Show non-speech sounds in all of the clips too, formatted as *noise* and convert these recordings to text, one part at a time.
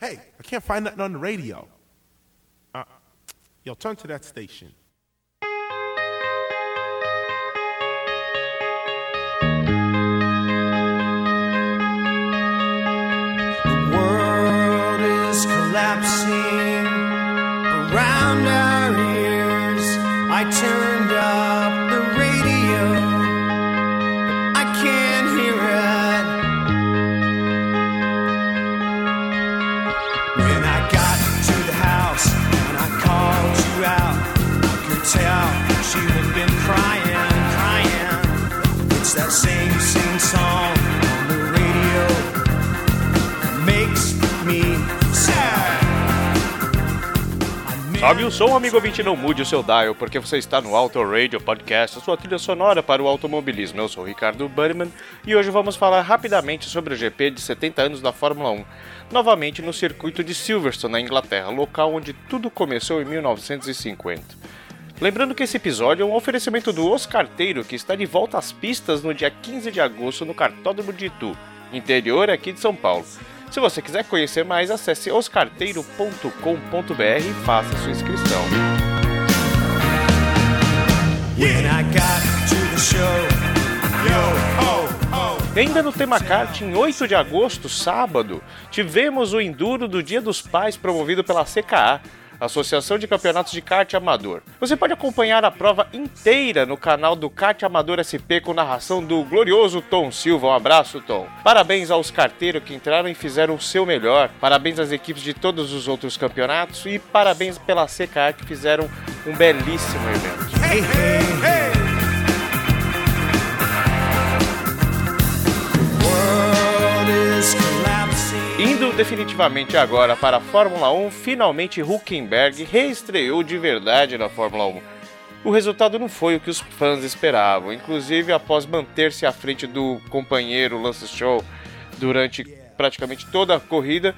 Hey, I can't find nothing on the radio. Uh, yo, turn to that station. My turn Sobe o som, amigo ouvinte, não mude o seu dial, porque você está no Auto Radio Podcast, a sua trilha sonora para o automobilismo. Eu sou o Ricardo Burman e hoje vamos falar rapidamente sobre o GP de 70 anos da Fórmula 1, novamente no circuito de Silverstone, na Inglaterra, local onde tudo começou em 1950. Lembrando que esse episódio é um oferecimento do Oscarteiro, que está de volta às pistas no dia 15 de agosto no Cartódromo de Itu, interior aqui de São Paulo. Se você quiser conhecer mais, acesse oscarteiro.com.br e faça sua inscrição. Ainda no tema kart, em 8 de agosto, sábado, tivemos o Enduro do Dia dos Pais promovido pela CKA, Associação de Campeonatos de Kart Amador. Você pode acompanhar a prova inteira no canal do Kart Amador SP com narração do glorioso Tom Silva. Um abraço, Tom. Parabéns aos carteiros que entraram e fizeram o seu melhor. Parabéns às equipes de todos os outros campeonatos e parabéns pela CKA que fizeram um belíssimo evento. Hey, hey, hey. Indo definitivamente agora para a Fórmula 1, finalmente Huckenberg reestreou de verdade na Fórmula 1. O resultado não foi o que os fãs esperavam, inclusive após manter-se à frente do companheiro Lance Stroll durante praticamente toda a corrida.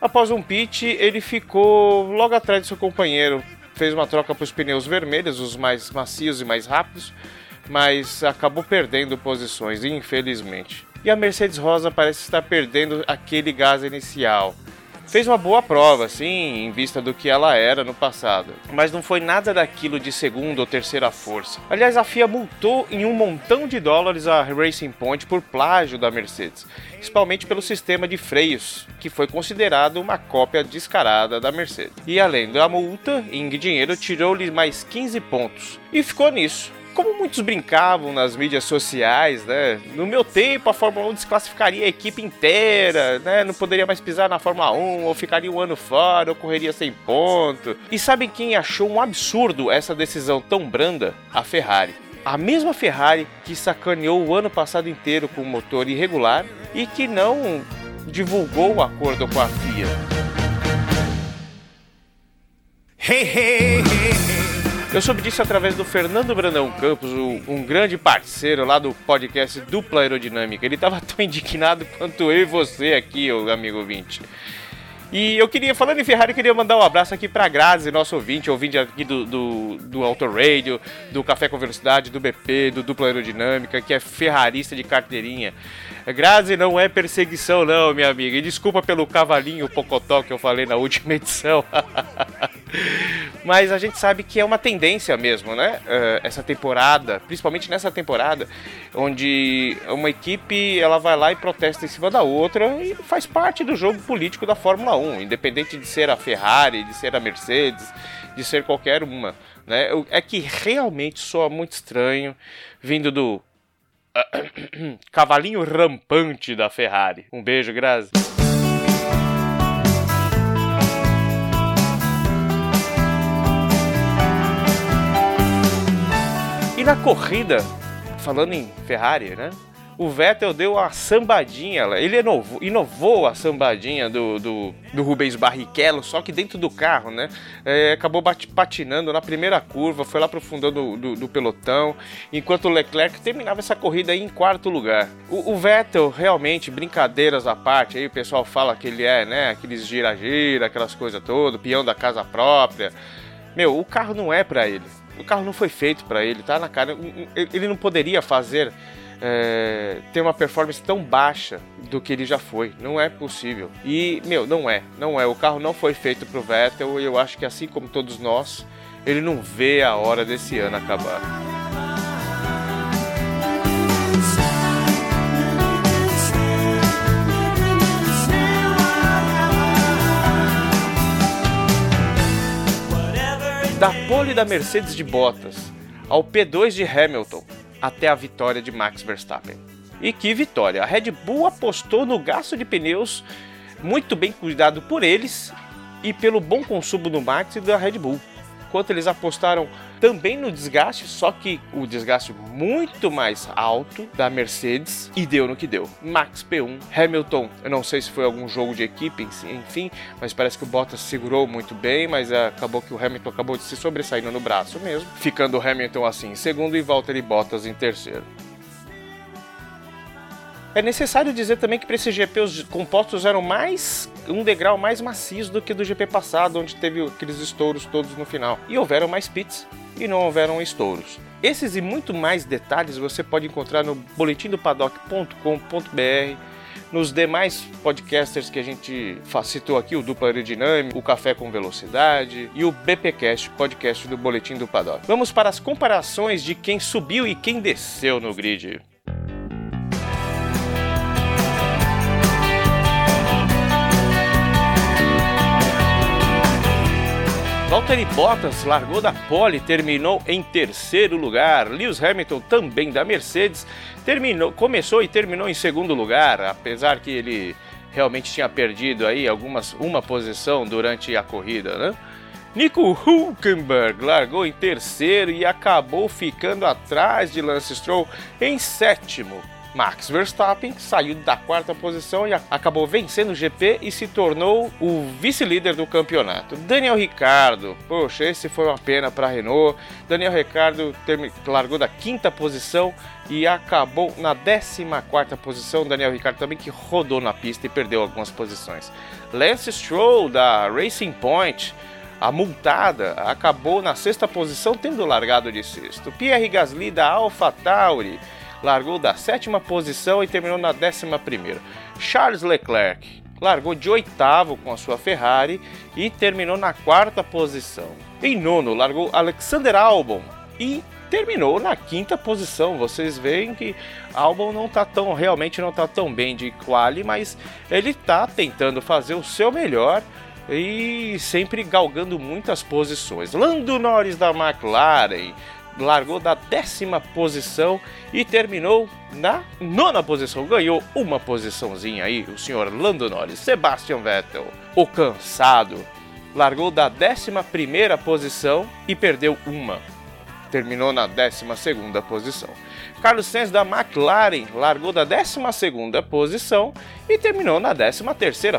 Após um pit, ele ficou logo atrás de seu companheiro, fez uma troca para os pneus vermelhos, os mais macios e mais rápidos, mas acabou perdendo posições, infelizmente. E a Mercedes Rosa parece estar perdendo aquele gás inicial. Fez uma boa prova, sim, em vista do que ela era no passado, mas não foi nada daquilo de segunda ou terceira força. Aliás, a FIA multou em um montão de dólares a Racing Point por plágio da Mercedes, principalmente pelo sistema de freios, que foi considerado uma cópia descarada da Mercedes. E além da multa, em dinheiro tirou-lhe mais 15 pontos. E ficou nisso. Como muitos brincavam nas mídias sociais, né? No meu tempo a Fórmula 1 desclassificaria a equipe inteira, né? Não poderia mais pisar na Fórmula 1, ou ficaria um ano fora, ou correria sem ponto. E sabem quem achou um absurdo essa decisão tão branda? A Ferrari. A mesma Ferrari que sacaneou o ano passado inteiro com o motor irregular e que não divulgou o acordo com a FIA. Hey, hey, hey. Eu soube disso através do Fernando Brandão Campos, o- um grande parceiro lá do podcast Dupla Aerodinâmica. Ele estava *laughs* tão indignado quanto eu e você aqui, ô amigo ouvinte. E eu queria, falando em Ferrari, eu queria mandar um abraço aqui pra Grazi, nosso ouvinte, ouvinte aqui do, do, do Auto Radio, do Café com Velocidade, do BP, do Dupla Aerodinâmica, que é ferrarista de carteirinha. Grazi não é perseguição, não, minha amiga. E desculpa pelo cavalinho pocotó que eu falei na última edição. *laughs* Mas a gente sabe que é uma tendência mesmo, né? Eh, Essa temporada, principalmente nessa temporada, onde uma equipe ela vai lá e protesta em cima da outra e faz parte do jogo político da Fórmula 1, independente de ser a Ferrari, de ser a Mercedes, de ser qualquer uma. Né? É que realmente soa muito estranho vindo do *coughs* cavalinho rampante da Ferrari. Um beijo, Grazi. E na corrida, falando em Ferrari, né? O Vettel deu a sambadinha, ele inovou, inovou a sambadinha do, do, do, Rubens Barrichello, só que dentro do carro, né? É, acabou patinando na primeira curva, foi lá pro fundão do, do, do, pelotão, enquanto o Leclerc terminava essa corrida aí em quarto lugar. O, o, Vettel, realmente, brincadeiras à parte, aí o pessoal fala que ele é, né? Aqueles gira-gira, aquelas coisas todas, peão da casa própria. Meu, o carro não é para ele. O carro não foi feito para ele, tá na cara. Ele não poderia fazer é, ter uma performance tão baixa do que ele já foi. Não é possível. E, meu, não é. Não é. O carro não foi feito pro Vettel e eu acho que assim como todos nós, ele não vê a hora desse ano acabar. Da pole da Mercedes de Bottas ao P2 de Hamilton, até a vitória de Max Verstappen. E que vitória! A Red Bull apostou no gasto de pneus muito bem cuidado por eles e pelo bom consumo do Max e da Red Bull. Enquanto eles apostaram também no desgaste, só que o desgaste muito mais alto da Mercedes e deu no que deu. Max P1, Hamilton, eu não sei se foi algum jogo de equipe, enfim, mas parece que o Bottas segurou muito bem, mas acabou que o Hamilton acabou de se sobressaindo no braço mesmo, ficando o Hamilton assim em segundo e Valtteri Bottas em terceiro. É necessário dizer também que para esse GP os compostos eram mais um degrau mais macio do que do GP passado, onde teve aqueles estouros todos no final. E houveram mais pits e não houveram estouros. Esses e muito mais detalhes você pode encontrar no boletimdopaddock.com.br, nos demais podcasters que a gente citou aqui, o Dupla Aerodinâmica, o Café com Velocidade e o BPcast, podcast do Boletim do Paddock. Vamos para as comparações de quem subiu e quem desceu no grid. Valtteri Bottas largou da pole, terminou em terceiro lugar. Lewis Hamilton, também da Mercedes, terminou, começou e terminou em segundo lugar, apesar que ele realmente tinha perdido aí algumas uma posição durante a corrida, né? Nico Hulkenberg largou em terceiro e acabou ficando atrás de Lance Stroll em sétimo. Max Verstappen saiu da quarta posição e acabou vencendo o GP e se tornou o vice-líder do campeonato. Daniel Ricciardo, poxa, esse foi uma pena para a Renault. Daniel Ricciardo largou da quinta posição e acabou na 14 quarta posição. Daniel Ricciardo também que rodou na pista e perdeu algumas posições. Lance Stroll da Racing Point a multada acabou na sexta posição, tendo largado de sexto. Pierre Gasly da AlphaTauri largou da sétima posição e terminou na décima primeira. Charles Leclerc largou de oitavo com a sua Ferrari e terminou na quarta posição. Em nono, largou Alexander Albon e terminou na quinta posição. Vocês veem que Albon não está tão realmente não está tão bem de quali, mas ele está tentando fazer o seu melhor e sempre galgando muitas posições. Lando Norris da McLaren largou da décima posição e terminou na nona posição. Ganhou uma posiçãozinha aí, o senhor Lando Norris. Sebastian Vettel, o cansado, largou da décima primeira posição e perdeu uma. Terminou na décima segunda posição. Carlos Sainz da McLaren largou da 12 posição e terminou na 13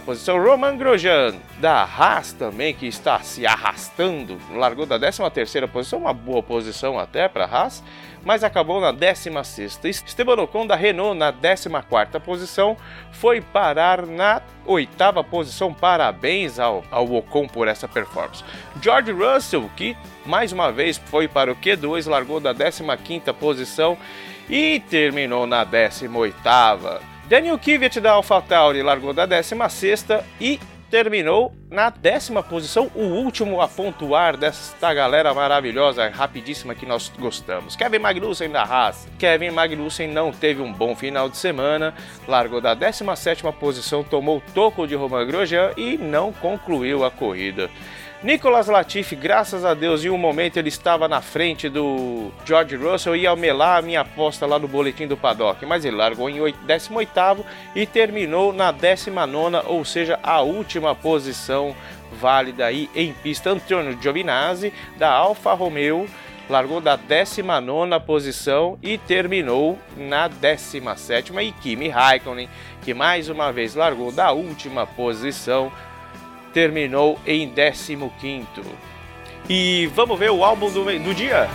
posição. Roman Grosjean da Haas também, que está se arrastando, largou da 13 posição, uma boa posição até para a Haas, mas acabou na 16. Esteban Ocon da Renault na 14 posição foi parar na oitava posição. Parabéns ao, ao Ocon por essa performance. George Russell, que mais uma vez foi para o Q2, largou da 15 posição e terminou na 18ª. Daniel Kvyat da AlphaTauri largou da 16ª e terminou na décima posição, o último a pontuar desta galera maravilhosa, rapidíssima que nós gostamos. Kevin Magnussen da Haas. Kevin Magnussen não teve um bom final de semana, largou da 17ª posição, tomou toco de Romain Grosjean e não concluiu a corrida. Nicolas Latifi, graças a Deus, em um momento ele estava na frente do George Russell e ia melar a minha aposta lá no boletim do paddock, mas ele largou em 18 e terminou na 19, ou seja, a última posição válida aí em pista. Antônio Giovinazzi, da Alfa Romeo, largou da 19 posição e terminou na 17. E Kimi Raikkonen, que mais uma vez largou da última posição, terminou em 15. E vamos ver o álbum do, do dia?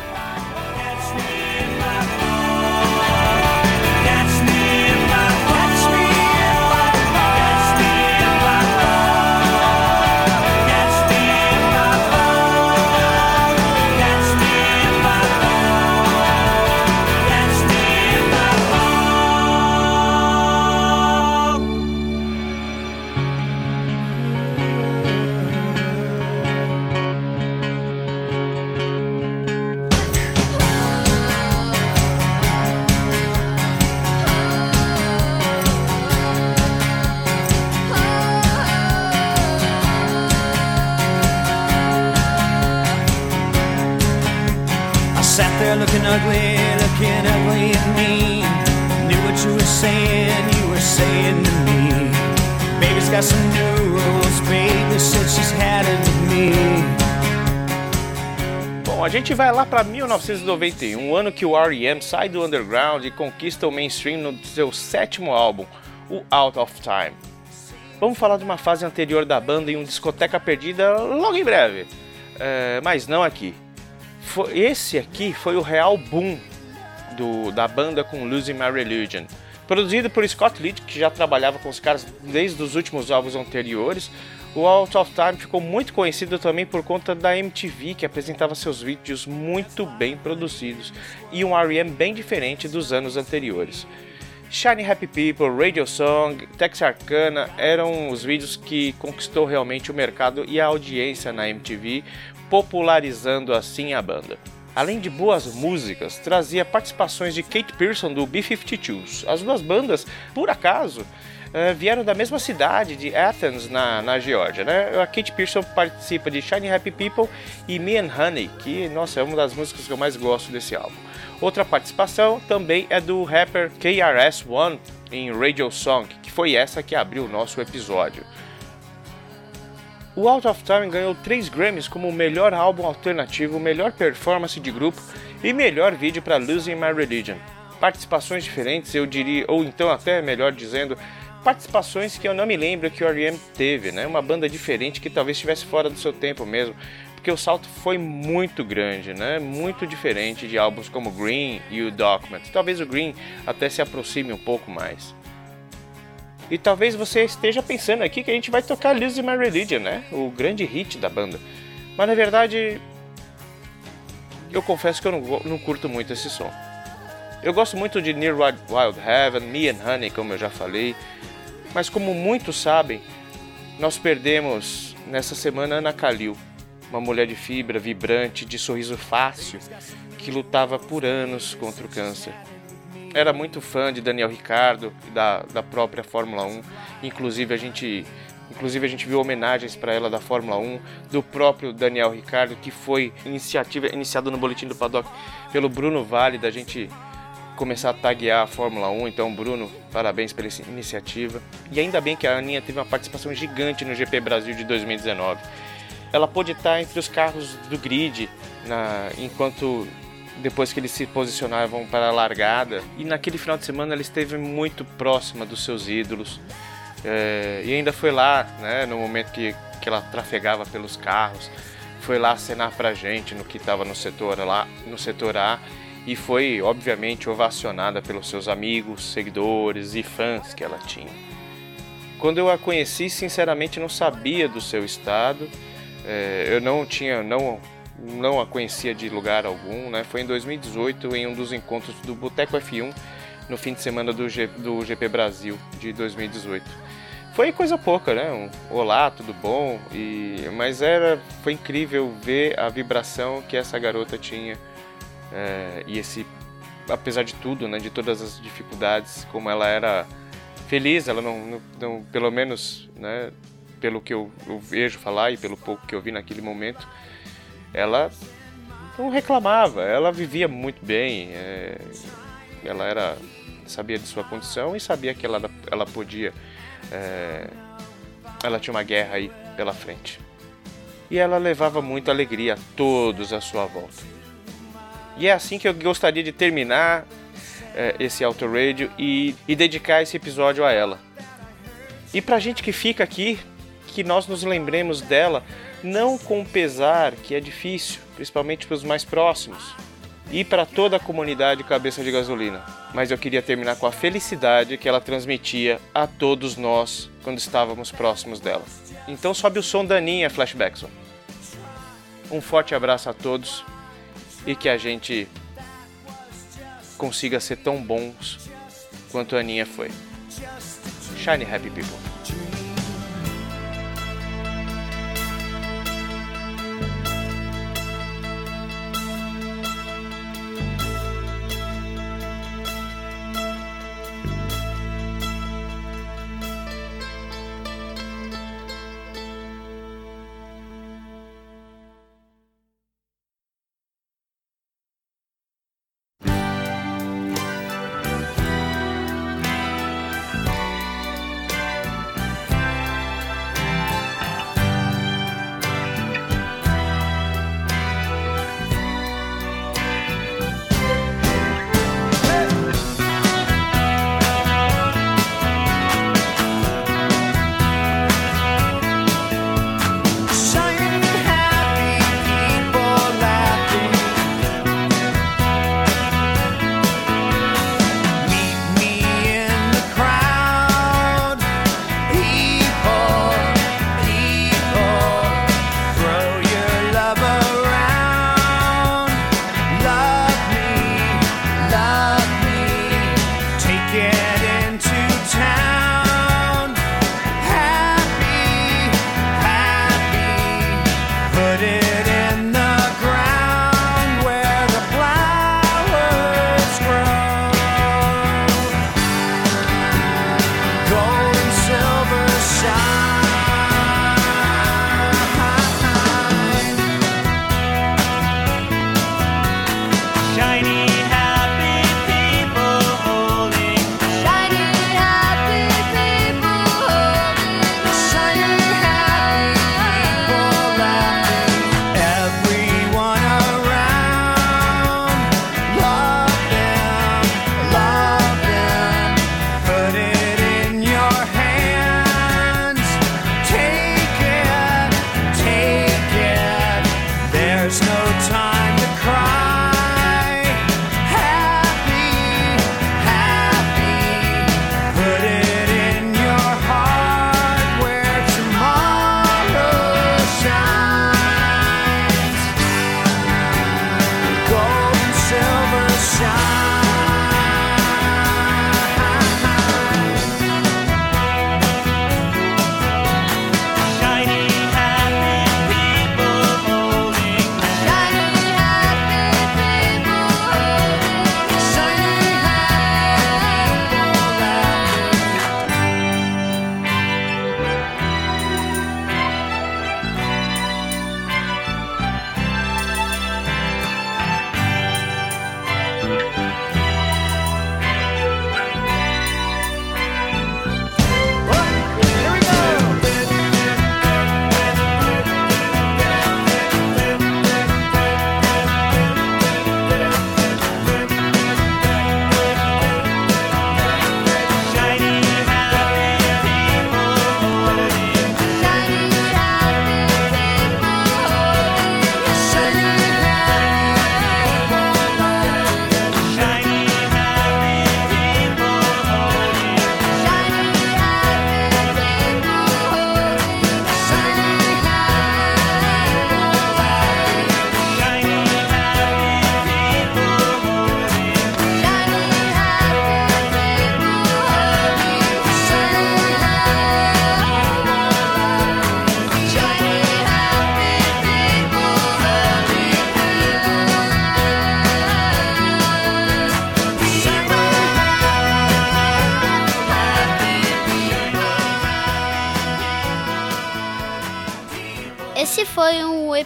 Sat there looking ugly, looking ugly at me. Knew what you were saying, you were saying to me. Baby's got some new rules, baby said she's had it with me. Bom, a gente vai lá para 1991, o ano que o R.E.M. sai do underground e conquista o mainstream no seu sétimo álbum, o Out of Time. Vamos falar de uma fase anterior da banda em um discoteca perdida logo em breve, É, mas não aqui. Foi- esse aqui foi o real boom do- da banda com Losing My Religion. Produzido por Scott Litt, que já trabalhava com os caras desde os últimos álbuns anteriores, o Out of Time ficou muito conhecido também por conta da MTV, que apresentava seus vídeos muito bem produzidos e um R.E.M. bem diferente dos anos anteriores. Shiny Happy People, Radio Song, Texarkana eram os vídeos que conquistou realmente o mercado e a audiência na MTV, popularizando assim a banda. Além de boas músicas, trazia participações de Kate Pearson do B-52s. As duas bandas, por acaso, eh, vieram da mesma cidade de Athens, na, na Geórgia. Né? A Kate Pearson participa de Shiny Happy People e Me and Honey, que nossa, é uma das músicas que eu mais gosto desse álbum. Outra participação também é do rapper KRS-One em Radio Song, que foi essa que abriu o nosso episódio. O Out of Time ganhou 3 Grammys como melhor álbum alternativo, melhor performance de grupo e melhor vídeo para Losing My Religion. Participações diferentes, eu diria, ou então até melhor dizendo, participações que eu não me lembro que o R.E.M. teve, né? Uma banda diferente que talvez estivesse fora do seu tempo mesmo, porque o salto foi muito grande, né? Muito diferente de álbuns como Green e o Document. Talvez o Green até se aproxime um pouco mais. E talvez você esteja pensando aqui que a gente vai tocar Losing My Religion, né? O grande hit da banda. Mas na verdade, eu confesso que eu não, não curto muito esse som. Eu gosto muito de Near Wild Heaven, Me and Honey, como eu já falei. Mas como muitos sabem, nós perdemos nessa semana Ana Kalil, uma mulher de fibra, vibrante, de sorriso fácil, que lutava por anos contra o câncer era muito fã de Daniel Ricardo e da, da própria Fórmula 1. Inclusive a gente, inclusive a gente viu homenagens para ela da Fórmula 1 do próprio Daniel Ricardo, que foi iniciativa iniciado no boletim do paddock pelo Bruno Vale da gente começar a taguear a Fórmula 1. Então, Bruno, parabéns pela iniciativa. E ainda bem que a Aninha teve uma participação gigante no GP Brasil de 2019. Ela pôde estar entre os carros do grid na, enquanto depois que eles se posicionavam para a largada. E naquele final de semana ela esteve muito próxima dos seus ídolos. É, e ainda foi lá, né, no momento que, que ela trafegava pelos carros, foi lá acenar pra gente no que estava no setor lá, no setor A, e foi obviamente ovacionada pelos seus amigos, seguidores e fãs que ela tinha. Quando eu a conheci, sinceramente não sabia do seu estado. É, eu não tinha, não não a conhecia de lugar algum, né? Foi em 2018 em um dos encontros do Boteco F1 no fim de semana do, G, do GP Brasil de 2018. Foi coisa pouca, né? Um olá, tudo bom? E mas era foi incrível ver a vibração que essa garota tinha é, e esse apesar de tudo, né? De todas as dificuldades, como ela era feliz, ela não, não, não pelo menos, né? Pelo que eu, eu vejo falar e pelo pouco que eu vi naquele momento ela não reclamava, ela vivia muito bem, é, ela era sabia de sua condição e sabia que ela, ela podia, é, ela tinha uma guerra aí pela frente. E ela levava muita alegria a todos à sua volta. E é assim que eu gostaria de terminar é, esse Auto Radio e, e dedicar esse episódio a ela. E pra gente que fica aqui, que nós nos lembremos dela, não com pesar, que é difícil, principalmente para os mais próximos, e para toda a comunidade Cabeça de Gasolina. Mas eu queria terminar com a felicidade que ela transmitia a todos nós quando estávamos próximos dela. Então sobe o som da Aninha, Flashbackson. Um forte abraço a todos e que a gente consiga ser tão bons quanto a Aninha foi. Shine Happy People.